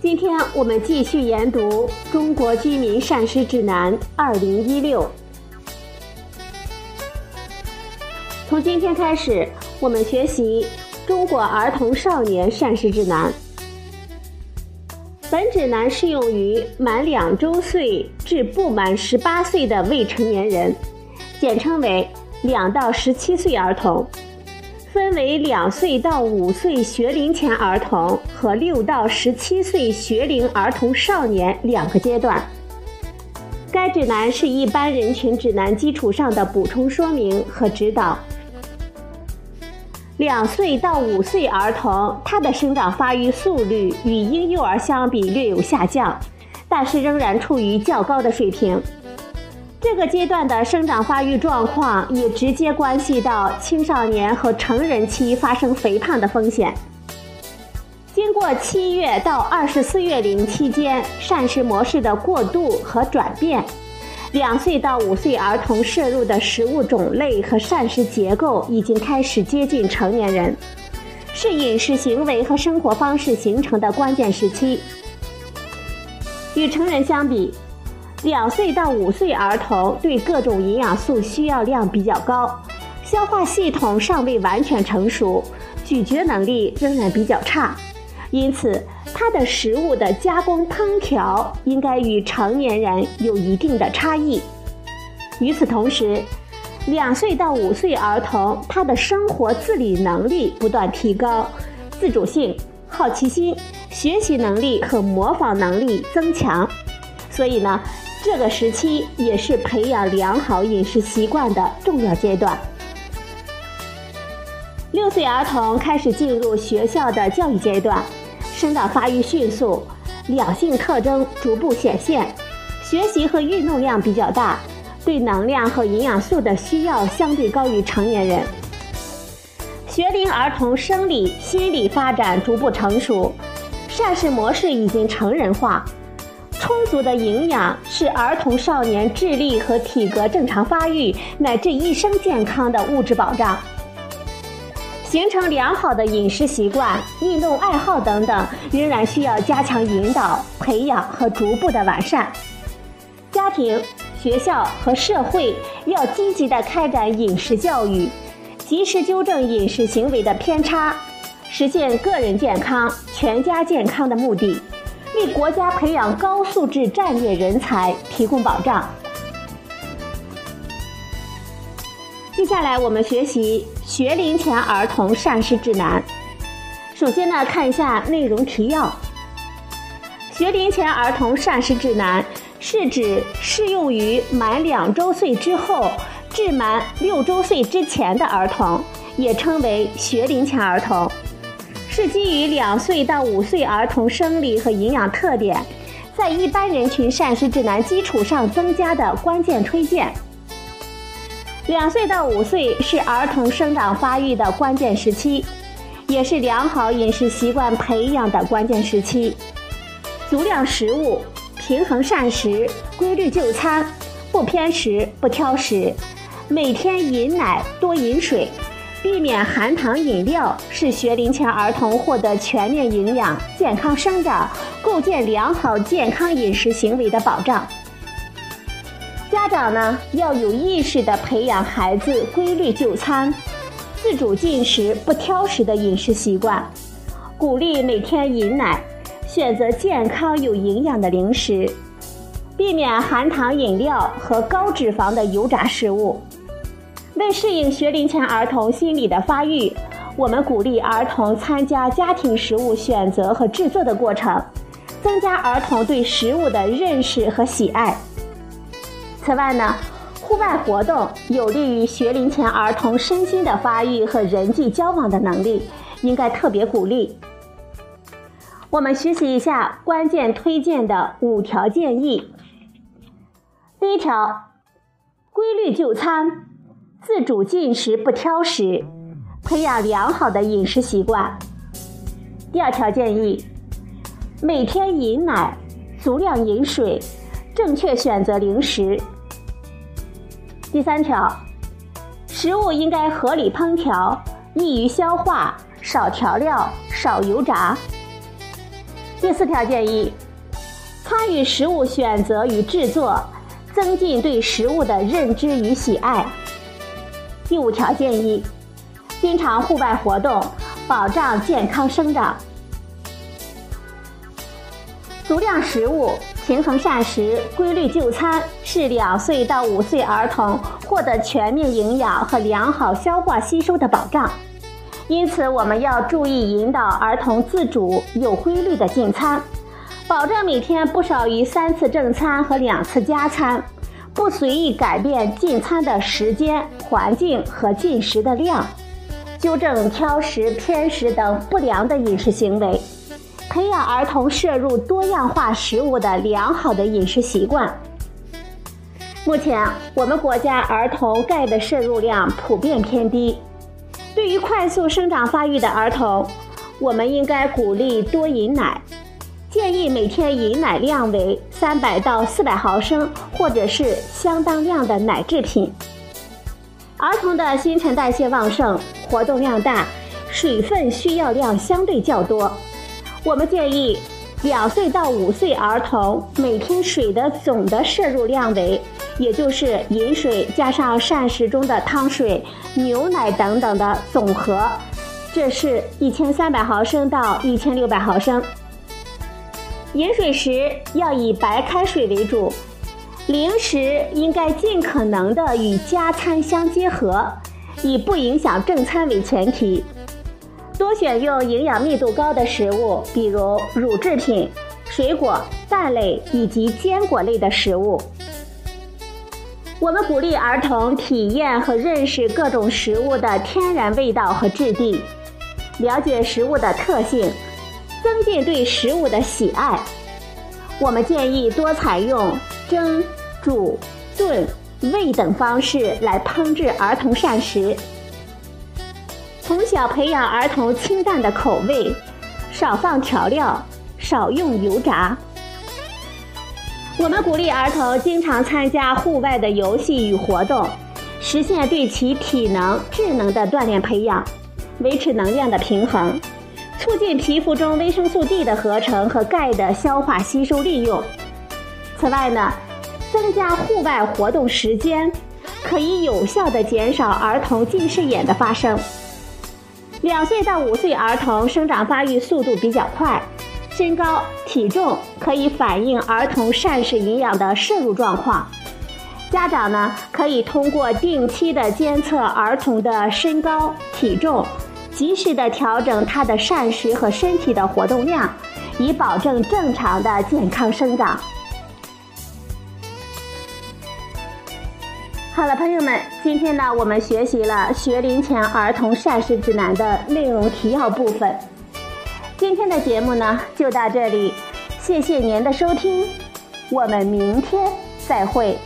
今天我们继续研读《中国居民膳食指南（二零一六）》。从今天开始，我们学习《中国儿童少年膳食指南》。本指南适用于满两周岁至不满十八岁的未成年人，简称为两到十七岁儿童，分为两岁到五岁学龄前儿童和六到十七岁学龄儿童少年两个阶段。该指南是一般人群指南基础上的补充说明和指导。两岁到五岁儿童，他的生长发育速率与婴幼儿相比略有下降，但是仍然处于较高的水平。这个阶段的生长发育状况也直接关系到青少年和成人期发生肥胖的风险。经过七月到二十四月龄期间膳食模式的过渡和转变。两岁到五岁儿童摄入的食物种类和膳食结构已经开始接近成年人，是饮食行为和生活方式形成的关键时期。与成人相比，两岁到五岁儿童对各种营养素需要量比较高，消化系统尚未完全成熟，咀嚼能力仍然比较差，因此。它的食物的加工烹调应该与成年人有一定的差异。与此同时，两岁到五岁儿童他的生活自理能力不断提高，自主性、好奇心、学习能力和模仿能力增强。所以呢，这个时期也是培养良好饮食习惯的重要阶段。六岁儿童开始进入学校的教育阶段。生长发育迅速，两性特征逐步显现，学习和运动量比较大，对能量和营养素的需要相对高于成年人。学龄儿童生理、心理发展逐步成熟，膳食模式已经成人化，充足的营养是儿童少年智力和体格正常发育乃至一生健康的物质保障。形成良好的饮食习惯、运动爱好等等，仍然需要加强引导、培养和逐步的完善。家庭、学校和社会要积极的开展饮食教育，及时纠正饮食行为的偏差，实现个人健康、全家健康的目的，为国家培养高素质战略人才提供保障。接下来我们学习学龄前儿童膳食指南。首先呢，看一下内容提要。学龄前儿童膳食指南是指适用于满两周岁之后至满六周岁之前的儿童，也称为学龄前儿童，是基于两岁到五岁儿童生理和营养特点，在一般人群膳食指南基础上增加的关键推荐。两岁到五岁是儿童生长发育的关键时期，也是良好饮食习惯培养的关键时期。足量食物，平衡膳食，规律就餐，不偏食不挑食，每天饮奶多饮水，避免含糖饮料，是学龄前儿童获得全面营养、健康生长、构建良好健康饮食行为的保障。家长呢要有意识地培养孩子规律就餐、自主进食、不挑食的饮食习惯，鼓励每天饮奶，选择健康有营养的零食，避免含糖饮料和高脂肪的油炸食物。为适应学龄前儿童心理的发育，我们鼓励儿童参加家庭食物选择和制作的过程，增加儿童对食物的认识和喜爱。此外呢，户外活动有利于学龄前儿童身心的发育和人际交往的能力，应该特别鼓励。我们学习一下关键推荐的五条建议。第一条，规律就餐，自主进食不挑食，培养良好的饮食习惯。第二条建议，每天饮奶，足量饮水，正确选择零食。第三条，食物应该合理烹调，易于消化，少调料，少油炸。第四条建议，参与食物选择与制作。增进对食物的认知与喜爱。第五条建议：经常户外活动，保障健康生长。足量食物、平衡膳食、规律就餐，是两岁到五岁儿童获得全面营养和良好消化吸收的保障。因此，我们要注意引导儿童自主、有规律的进餐。保证每天不少于三次正餐和两次加餐，不随意改变进餐的时间、环境和进食的量，纠正挑食、偏食等不良的饮食行为，培养儿童摄入多样化食物的良好的饮食习惯。目前，我们国家儿童钙的摄入量普遍偏低，对于快速生长发育的儿童，我们应该鼓励多饮奶。建议每天饮奶量为三百到四百毫升，或者是相当量的奶制品。儿童的新陈代谢旺盛，活动量大，水分需要量相对较多。我们建议两岁到五岁儿童每天水的总的摄入量为，也就是饮水加上膳食中的汤水、牛奶等等的总和，这是一千三百毫升到一千六百毫升。饮水时要以白开水为主，零食应该尽可能的与加餐相结合，以不影响正餐为前提。多选用营养密度高的食物，比如乳制品、水果、蛋类以及坚果类的食物。我们鼓励儿童体验和认识各种食物的天然味道和质地，了解食物的特性。增进对食物的喜爱，我们建议多采用蒸、煮、炖、煨等方式来烹制儿童膳食。从小培养儿童清淡的口味，少放调料，少用油炸。我们鼓励儿童经常参加户外的游戏与活动，实现对其体能、智能的锻炼培养，维持能量的平衡。促进皮肤中维生素 D 的合成和钙的消化吸收利用。此外呢，增加户外活动时间，可以有效的减少儿童近视眼的发生。两岁到五岁儿童生长发育速度比较快，身高体重可以反映儿童膳食营养的摄入状况。家长呢，可以通过定期的监测儿童的身高体重。及时的调整他的膳食和身体的活动量，以保证正常的健康生长。好了，朋友们，今天呢，我们学习了学龄前儿童膳食指南的内容提要部分。今天的节目呢，就到这里，谢谢您的收听，我们明天再会。